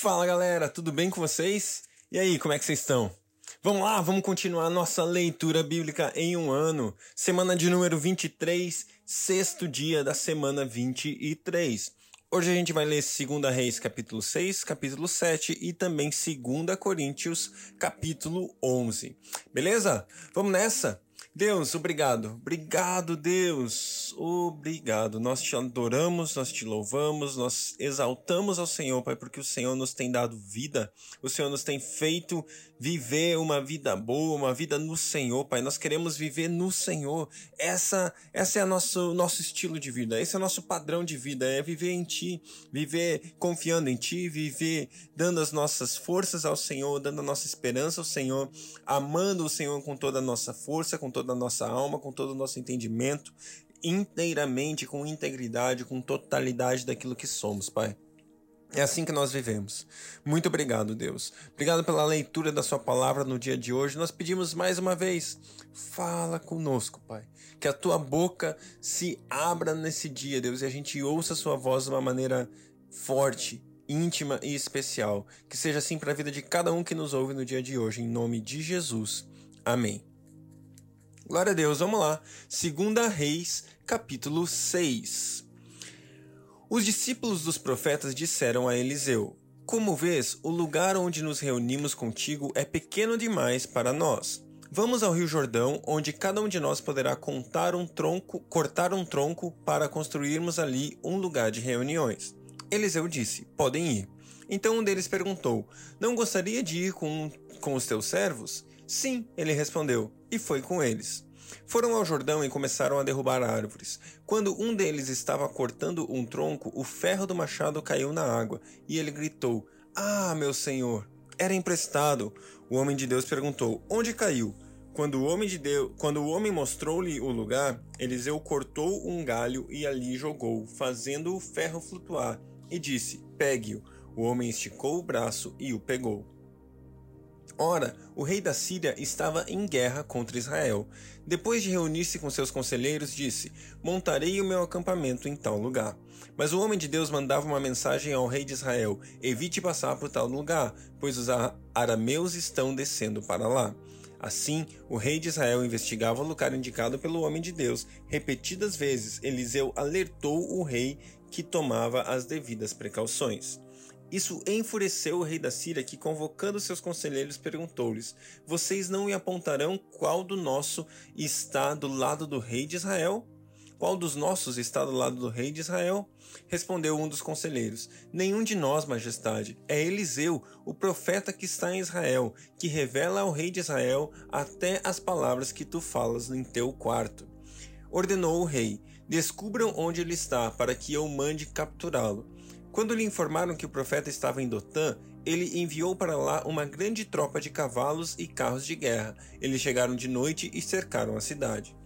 Fala galera, tudo bem com vocês? E aí, como é que vocês estão? Vamos lá, vamos continuar nossa leitura bíblica em um ano. Semana de número 23, sexto dia da semana 23. Hoje a gente vai ler 2 Reis capítulo 6, capítulo 7 e também 2 Coríntios capítulo 11. Beleza? Vamos nessa? Deus, obrigado. Obrigado, Deus. Obrigado. Nós te adoramos, nós te louvamos, nós exaltamos ao Senhor, Pai, porque o Senhor nos tem dado vida. O Senhor nos tem feito viver uma vida boa, uma vida no Senhor, Pai. Nós queremos viver no Senhor. Essa, essa é o nosso, nosso estilo de vida. Esse é o nosso padrão de vida. É viver em Ti, viver confiando em Ti, viver dando as nossas forças ao Senhor, dando a nossa esperança ao Senhor, amando o Senhor com toda a nossa força, com toda toda a nossa alma, com todo o nosso entendimento, inteiramente, com integridade, com totalidade daquilo que somos, Pai. É assim que nós vivemos. Muito obrigado, Deus. Obrigado pela leitura da Sua palavra no dia de hoje. Nós pedimos mais uma vez, fala conosco, Pai. Que a Tua boca se abra nesse dia, Deus, e a gente ouça a Sua voz de uma maneira forte, íntima e especial. Que seja assim para a vida de cada um que nos ouve no dia de hoje, em nome de Jesus. Amém. Glória a Deus, vamos lá. Segunda Reis, capítulo 6. Os discípulos dos profetas disseram a Eliseu: Como vês, o lugar onde nos reunimos contigo é pequeno demais para nós. Vamos ao Rio Jordão, onde cada um de nós poderá contar um tronco, cortar um tronco para construirmos ali um lugar de reuniões. Eliseu disse: Podem ir. Então um deles perguntou: Não gostaria de ir com, com os teus servos? Sim, ele respondeu, e foi com eles. Foram ao Jordão e começaram a derrubar árvores. Quando um deles estava cortando um tronco, o ferro do machado caiu na água, e ele gritou: Ah, meu senhor! Era emprestado. O homem de Deus perguntou: Onde caiu? Quando o homem de quando o homem mostrou-lhe o lugar, Eliseu cortou um galho e ali jogou, fazendo o ferro flutuar, e disse: Pegue-o. O homem esticou o braço e o pegou. Ora, o rei da Síria estava em guerra contra Israel. Depois de reunir-se com seus conselheiros, disse: Montarei o meu acampamento em tal lugar. Mas o homem de Deus mandava uma mensagem ao rei de Israel: Evite passar por tal lugar, pois os arameus estão descendo para lá. Assim, o rei de Israel investigava o lugar indicado pelo homem de Deus. Repetidas vezes, Eliseu alertou o rei que tomava as devidas precauções. Isso enfureceu o rei da Síria, que, convocando seus conselheiros, perguntou-lhes: Vocês não me apontarão qual do nosso está do lado do rei de Israel? Qual dos nossos está do lado do rei de Israel? Respondeu um dos conselheiros: Nenhum de nós, majestade. É Eliseu, o profeta que está em Israel, que revela ao rei de Israel até as palavras que tu falas em teu quarto. Ordenou o rei: Descubram onde ele está, para que eu mande capturá-lo. Quando lhe informaram que o profeta estava em Dotã, ele enviou para lá uma grande tropa de cavalos e carros de guerra. Eles chegaram de noite e cercaram a cidade.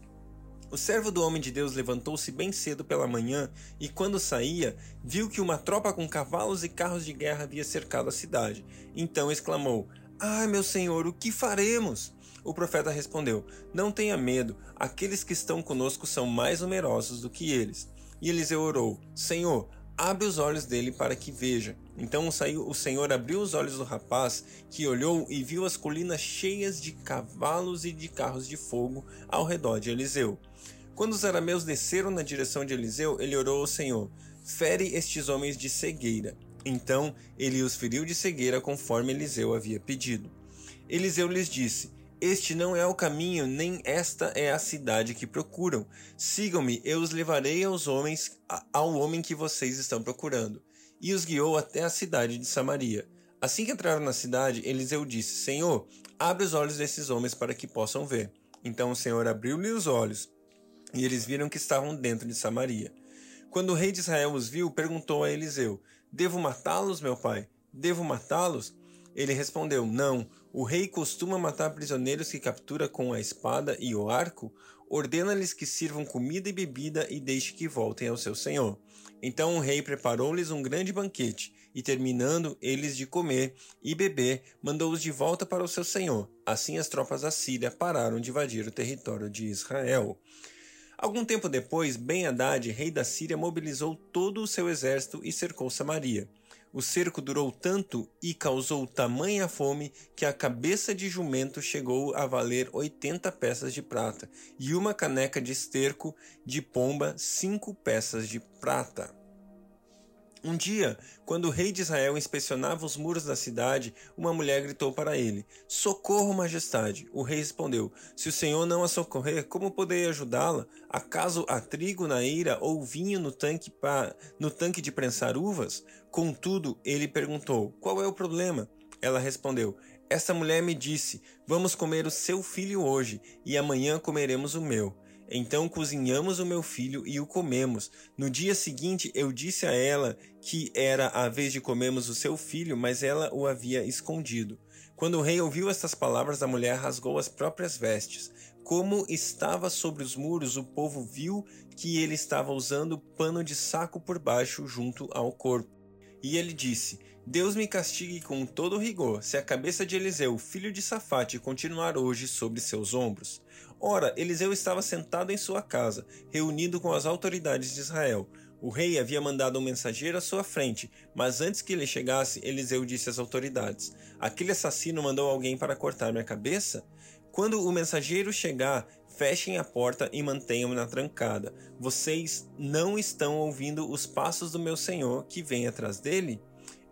O servo do homem de Deus levantou-se bem cedo pela manhã e, quando saía, viu que uma tropa com cavalos e carros de guerra havia cercado a cidade. Então exclamou: Ah, meu senhor, o que faremos? O profeta respondeu: Não tenha medo, aqueles que estão conosco são mais numerosos do que eles. E Eliseu orou: Senhor, abre os olhos dele para que veja. Então o Senhor abriu os olhos do rapaz, que olhou e viu as colinas cheias de cavalos e de carros de fogo ao redor de Eliseu. Quando os arameus desceram na direção de Eliseu, ele orou ao Senhor: Fere estes homens de cegueira. Então ele os feriu de cegueira conforme Eliseu havia pedido. Eliseu lhes disse: este não é o caminho, nem esta é a cidade que procuram. Sigam-me, eu os levarei aos homens, ao homem que vocês estão procurando. E os guiou até a cidade de Samaria. Assim que entraram na cidade, Eliseu disse: Senhor, abre os olhos desses homens para que possam ver. Então o Senhor abriu-lhe os olhos, e eles viram que estavam dentro de Samaria. Quando o rei de Israel os viu, perguntou a Eliseu: Devo matá-los, meu pai? Devo matá-los? Ele respondeu: Não, o rei costuma matar prisioneiros que captura com a espada e o arco, ordena-lhes que sirvam comida e bebida e deixe que voltem ao seu senhor. Então o rei preparou-lhes um grande banquete, e terminando eles de comer e beber, mandou-os de volta para o seu senhor. Assim as tropas da Síria pararam de invadir o território de Israel. Algum tempo depois, Ben-Hadad, rei da Síria, mobilizou todo o seu exército e cercou Samaria. O cerco durou tanto e causou tamanha fome que a cabeça de jumento chegou a valer 80 peças de prata, e uma caneca de esterco de pomba, cinco peças de prata. Um dia, quando o rei de Israel inspecionava os muros da cidade, uma mulher gritou para ele: Socorro, majestade! O rei respondeu: Se o senhor não a socorrer, como poderei ajudá-la? Acaso há trigo na eira ou vinho no tanque, pa... no tanque de prensar uvas? Contudo, ele perguntou: Qual é o problema? Ela respondeu: Esta mulher me disse: Vamos comer o seu filho hoje, e amanhã comeremos o meu. Então cozinhamos o meu filho e o comemos. No dia seguinte eu disse a ela que era a vez de comermos o seu filho, mas ela o havia escondido. Quando o rei ouviu estas palavras, a mulher rasgou as próprias vestes. Como estava sobre os muros, o povo viu que ele estava usando pano de saco por baixo junto ao corpo. E ele disse: Deus me castigue com todo rigor, se a cabeça de Eliseu, filho de Safate, continuar hoje sobre seus ombros. Ora, Eliseu estava sentado em sua casa, reunido com as autoridades de Israel. O rei havia mandado um mensageiro à sua frente, mas antes que ele chegasse, Eliseu disse às autoridades: Aquele assassino mandou alguém para cortar minha cabeça? Quando o mensageiro chegar, fechem a porta e mantenham-na na trancada. Vocês não estão ouvindo os passos do meu senhor que vem atrás dele?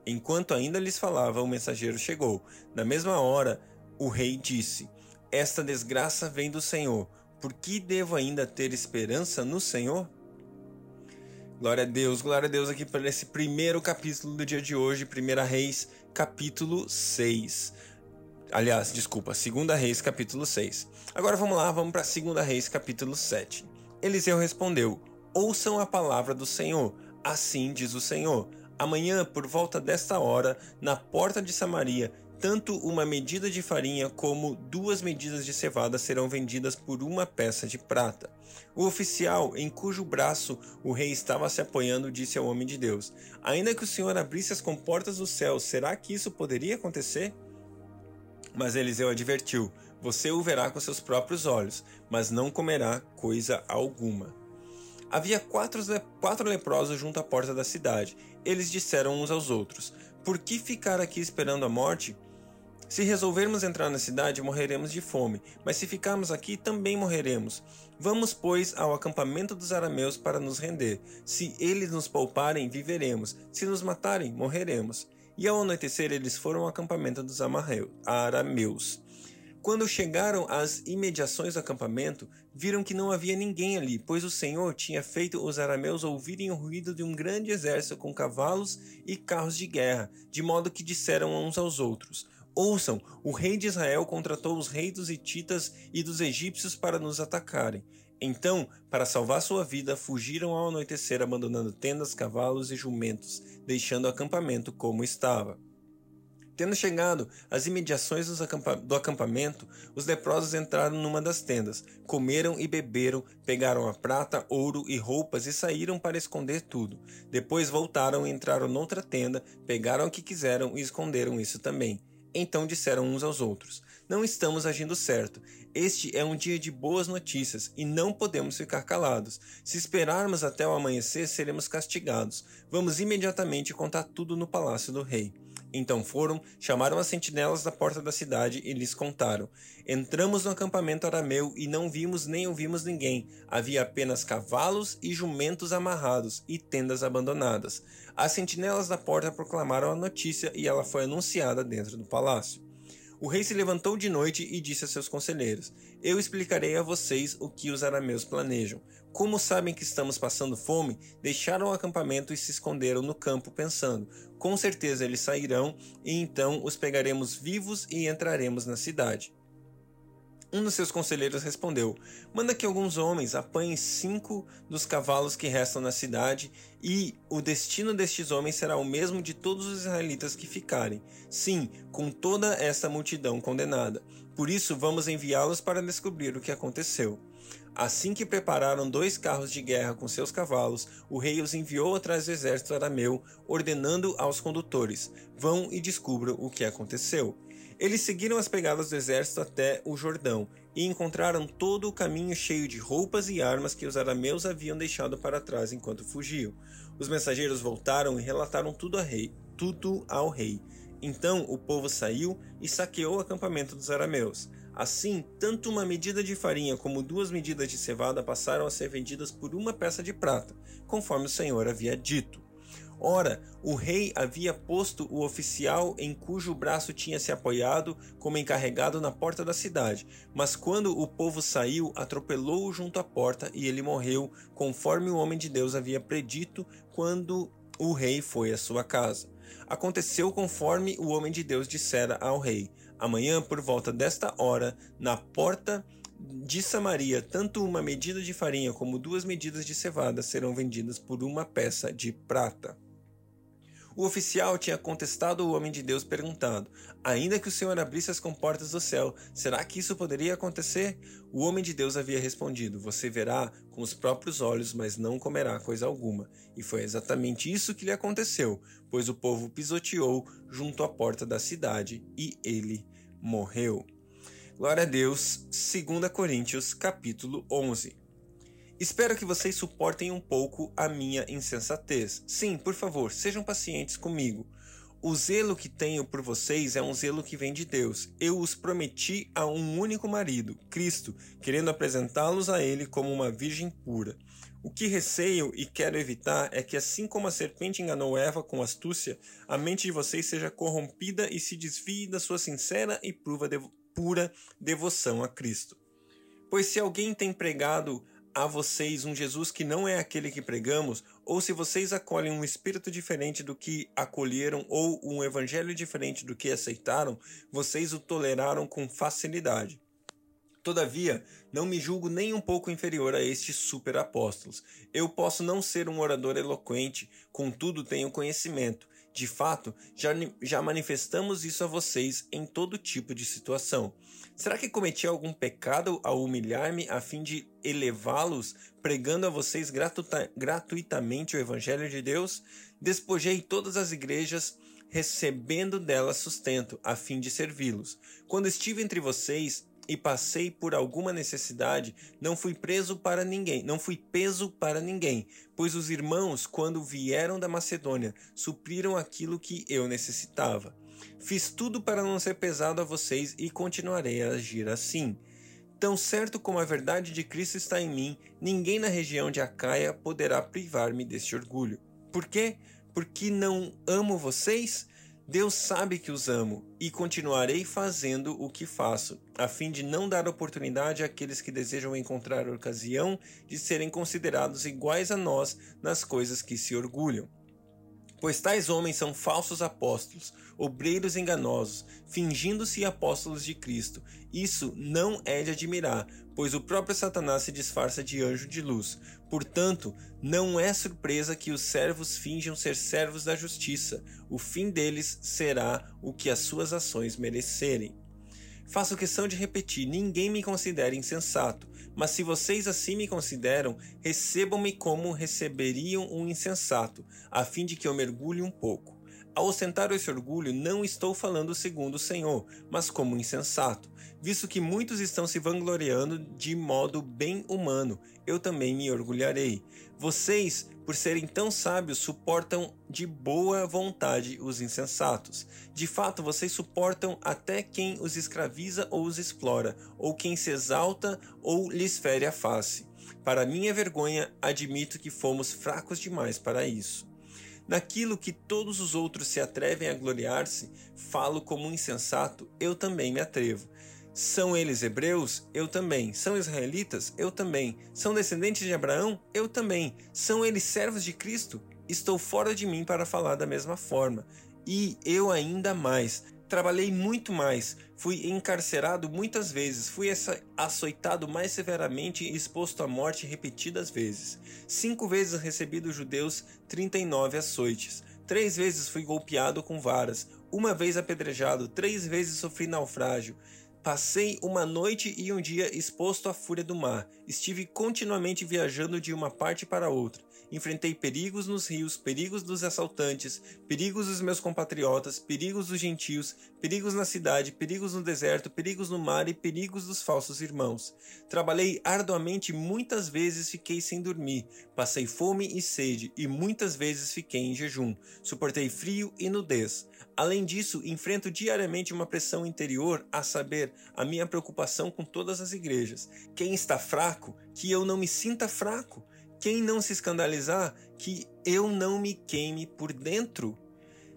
Enquanto ainda lhes falava, o mensageiro chegou. Na mesma hora, o rei disse: esta desgraça vem do Senhor. Por que devo ainda ter esperança no Senhor? Glória a Deus, glória a Deus aqui para esse primeiro capítulo do dia de hoje, 1 Reis, capítulo 6. Aliás, desculpa, 2 Reis, capítulo 6. Agora vamos lá, vamos para 2 Reis, capítulo 7. Eliseu respondeu: Ouçam a palavra do Senhor, assim diz o Senhor. Amanhã, por volta desta hora, na porta de Samaria, tanto uma medida de farinha como duas medidas de cevada serão vendidas por uma peça de prata. O oficial, em cujo braço o rei estava se apoiando, disse ao homem de Deus: Ainda que o Senhor abrisse as comportas do céu, será que isso poderia acontecer? Mas Eliseu advertiu: Você o verá com seus próprios olhos, mas não comerá coisa alguma. Havia quatro, quatro leprosos junto à porta da cidade. Eles disseram uns aos outros: Por que ficar aqui esperando a morte? Se resolvermos entrar na cidade, morreremos de fome, mas se ficarmos aqui, também morreremos. Vamos, pois, ao acampamento dos arameus para nos render. Se eles nos pouparem, viveremos. Se nos matarem, morreremos. E ao anoitecer, eles foram ao acampamento dos arameus. Quando chegaram às imediações do acampamento, viram que não havia ninguém ali, pois o Senhor tinha feito os arameus ouvirem o ruído de um grande exército com cavalos e carros de guerra, de modo que disseram uns aos outros: Ouçam, o rei de Israel contratou os reis dos hititas e dos egípcios para nos atacarem. Então, para salvar sua vida, fugiram ao anoitecer, abandonando tendas, cavalos e jumentos, deixando o acampamento como estava. Tendo chegado às imediações do acampamento, os leprosos entraram numa das tendas, comeram e beberam, pegaram a prata, ouro e roupas e saíram para esconder tudo. Depois voltaram e entraram noutra tenda, pegaram o que quiseram e esconderam isso também. Então disseram uns aos outros: Não estamos agindo certo. Este é um dia de boas notícias e não podemos ficar calados. Se esperarmos até o amanhecer, seremos castigados. Vamos imediatamente contar tudo no palácio do rei. Então foram, chamaram as sentinelas da porta da cidade e lhes contaram: Entramos no acampamento arameu e não vimos nem ouvimos ninguém. Havia apenas cavalos e jumentos amarrados e tendas abandonadas. As sentinelas da porta proclamaram a notícia e ela foi anunciada dentro do palácio. O rei se levantou de noite e disse a seus conselheiros: Eu explicarei a vocês o que os arameus planejam. Como sabem que estamos passando fome, deixaram o acampamento e se esconderam no campo, pensando: com certeza eles sairão, e então os pegaremos vivos e entraremos na cidade. Um dos seus conselheiros respondeu: Manda que alguns homens apanhem cinco dos cavalos que restam na cidade, e o destino destes homens será o mesmo de todos os israelitas que ficarem. Sim, com toda essa multidão condenada. Por isso, vamos enviá-los para descobrir o que aconteceu. Assim que prepararam dois carros de guerra com seus cavalos, o rei os enviou atrás do exército arameu, ordenando aos condutores: Vão e descubram o que aconteceu. Eles seguiram as pegadas do exército até o Jordão e encontraram todo o caminho cheio de roupas e armas que os arameus haviam deixado para trás enquanto fugiam. Os mensageiros voltaram e relataram tudo, rei, tudo ao rei. Então o povo saiu e saqueou o acampamento dos arameus. Assim, tanto uma medida de farinha como duas medidas de cevada passaram a ser vendidas por uma peça de prata, conforme o Senhor havia dito. Ora, o rei havia posto o oficial em cujo braço tinha se apoiado como encarregado na porta da cidade, mas quando o povo saiu, atropelou-o junto à porta e ele morreu, conforme o homem de Deus havia predito quando o rei foi à sua casa. Aconteceu conforme o homem de Deus dissera ao rei: Amanhã, por volta desta hora, na porta de Samaria, tanto uma medida de farinha como duas medidas de cevada serão vendidas por uma peça de prata. O oficial tinha contestado o homem de Deus, perguntando: Ainda que o Senhor abrisse as comportas do céu, será que isso poderia acontecer? O homem de Deus havia respondido: Você verá com os próprios olhos, mas não comerá coisa alguma. E foi exatamente isso que lhe aconteceu, pois o povo pisoteou junto à porta da cidade e ele morreu. Glória a Deus, 2 Coríntios capítulo 11. Espero que vocês suportem um pouco a minha insensatez. Sim, por favor, sejam pacientes comigo. O zelo que tenho por vocês é um zelo que vem de Deus. Eu os prometi a um único marido, Cristo, querendo apresentá-los a Ele como uma virgem pura. O que receio e quero evitar é que, assim como a serpente enganou Eva com astúcia, a mente de vocês seja corrompida e se desvie da sua sincera e pura devoção a Cristo. Pois se alguém tem pregado a vocês um Jesus que não é aquele que pregamos, ou se vocês acolhem um espírito diferente do que acolheram ou um evangelho diferente do que aceitaram, vocês o toleraram com facilidade. Todavia, não me julgo nem um pouco inferior a estes superapóstolos. Eu posso não ser um orador eloquente, contudo tenho conhecimento. De fato, já, já manifestamos isso a vocês em todo tipo de situação. Será que cometi algum pecado ao humilhar-me a fim de elevá-los, pregando a vocês gratuitamente o Evangelho de Deus? Despojei todas as igrejas, recebendo delas sustento, a fim de servi-los. Quando estive entre vocês, e passei por alguma necessidade, não fui preso para ninguém, não fui peso para ninguém, pois os irmãos, quando vieram da Macedônia, supriram aquilo que eu necessitava. Fiz tudo para não ser pesado a vocês e continuarei a agir assim. Tão certo como a verdade de Cristo está em mim, ninguém na região de Acaia poderá privar-me deste orgulho. Por quê? Porque não amo vocês? Deus sabe que os amo e continuarei fazendo o que faço, a fim de não dar oportunidade àqueles que desejam encontrar ocasião de serem considerados iguais a nós nas coisas que se orgulham. Pois tais homens são falsos apóstolos, obreiros enganosos, fingindo-se apóstolos de Cristo. Isso não é de admirar, pois o próprio Satanás se disfarça de anjo de luz. Portanto, não é surpresa que os servos finjam ser servos da justiça. O fim deles será o que as suas ações merecerem. Faço questão de repetir: ninguém me considera insensato, mas se vocês assim me consideram, recebam-me como receberiam um insensato, a fim de que eu mergulhe um pouco. Ao ostentar esse orgulho, não estou falando segundo o Senhor, mas como insensato, visto que muitos estão se vangloriando de modo bem humano, eu também me orgulharei. Vocês, por serem tão sábios, suportam de boa vontade os insensatos. De fato, vocês suportam até quem os escraviza ou os explora, ou quem se exalta ou lhes fere a face. Para minha vergonha, admito que fomos fracos demais para isso. Naquilo que todos os outros se atrevem a gloriar-se, falo como um insensato, eu também me atrevo. São eles hebreus? Eu também. São israelitas? Eu também. São descendentes de Abraão? Eu também. São eles servos de Cristo? Estou fora de mim para falar da mesma forma. E eu ainda mais. Trabalhei muito mais, fui encarcerado muitas vezes, fui açoitado mais severamente e exposto à morte repetidas vezes. Cinco vezes recebi dos judeus 39 açoites. Três vezes fui golpeado com varas, uma vez apedrejado, três vezes sofri naufrágio. Passei uma noite e um dia exposto à fúria do mar. Estive continuamente viajando de uma parte para outra. Enfrentei perigos nos rios, perigos dos assaltantes, perigos dos meus compatriotas, perigos dos gentios, perigos na cidade, perigos no deserto, perigos no mar e perigos dos falsos irmãos. Trabalhei arduamente, muitas vezes fiquei sem dormir, passei fome e sede, e muitas vezes fiquei em jejum. Suportei frio e nudez. Além disso, enfrento diariamente uma pressão interior, a saber, a minha preocupação com todas as igrejas. Quem está fraco, que eu não me sinta fraco. Quem não se escandalizar, que eu não me queime por dentro.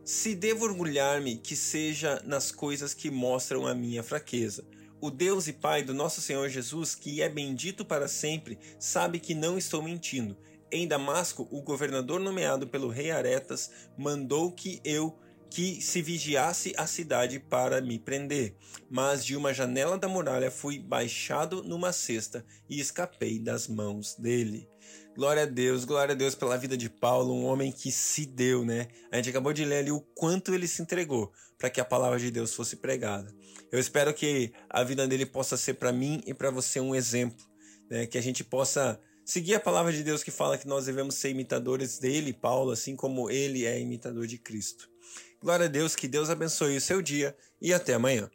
Se devo orgulhar-me, que seja nas coisas que mostram a minha fraqueza. O Deus e Pai do nosso Senhor Jesus, que é bendito para sempre, sabe que não estou mentindo. Em Damasco, o governador nomeado pelo rei Aretas mandou que eu que se vigiasse a cidade para me prender, mas de uma janela da muralha fui baixado numa cesta e escapei das mãos dele. Glória a Deus, glória a Deus pela vida de Paulo, um homem que se deu, né? A gente acabou de ler ali o quanto ele se entregou para que a palavra de Deus fosse pregada. Eu espero que a vida dele possa ser para mim e para você um exemplo, né? Que a gente possa seguir a palavra de Deus que fala que nós devemos ser imitadores dele, Paulo, assim como ele é imitador de Cristo. Glória a Deus, que Deus abençoe o seu dia e até amanhã.